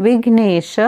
Vighnesh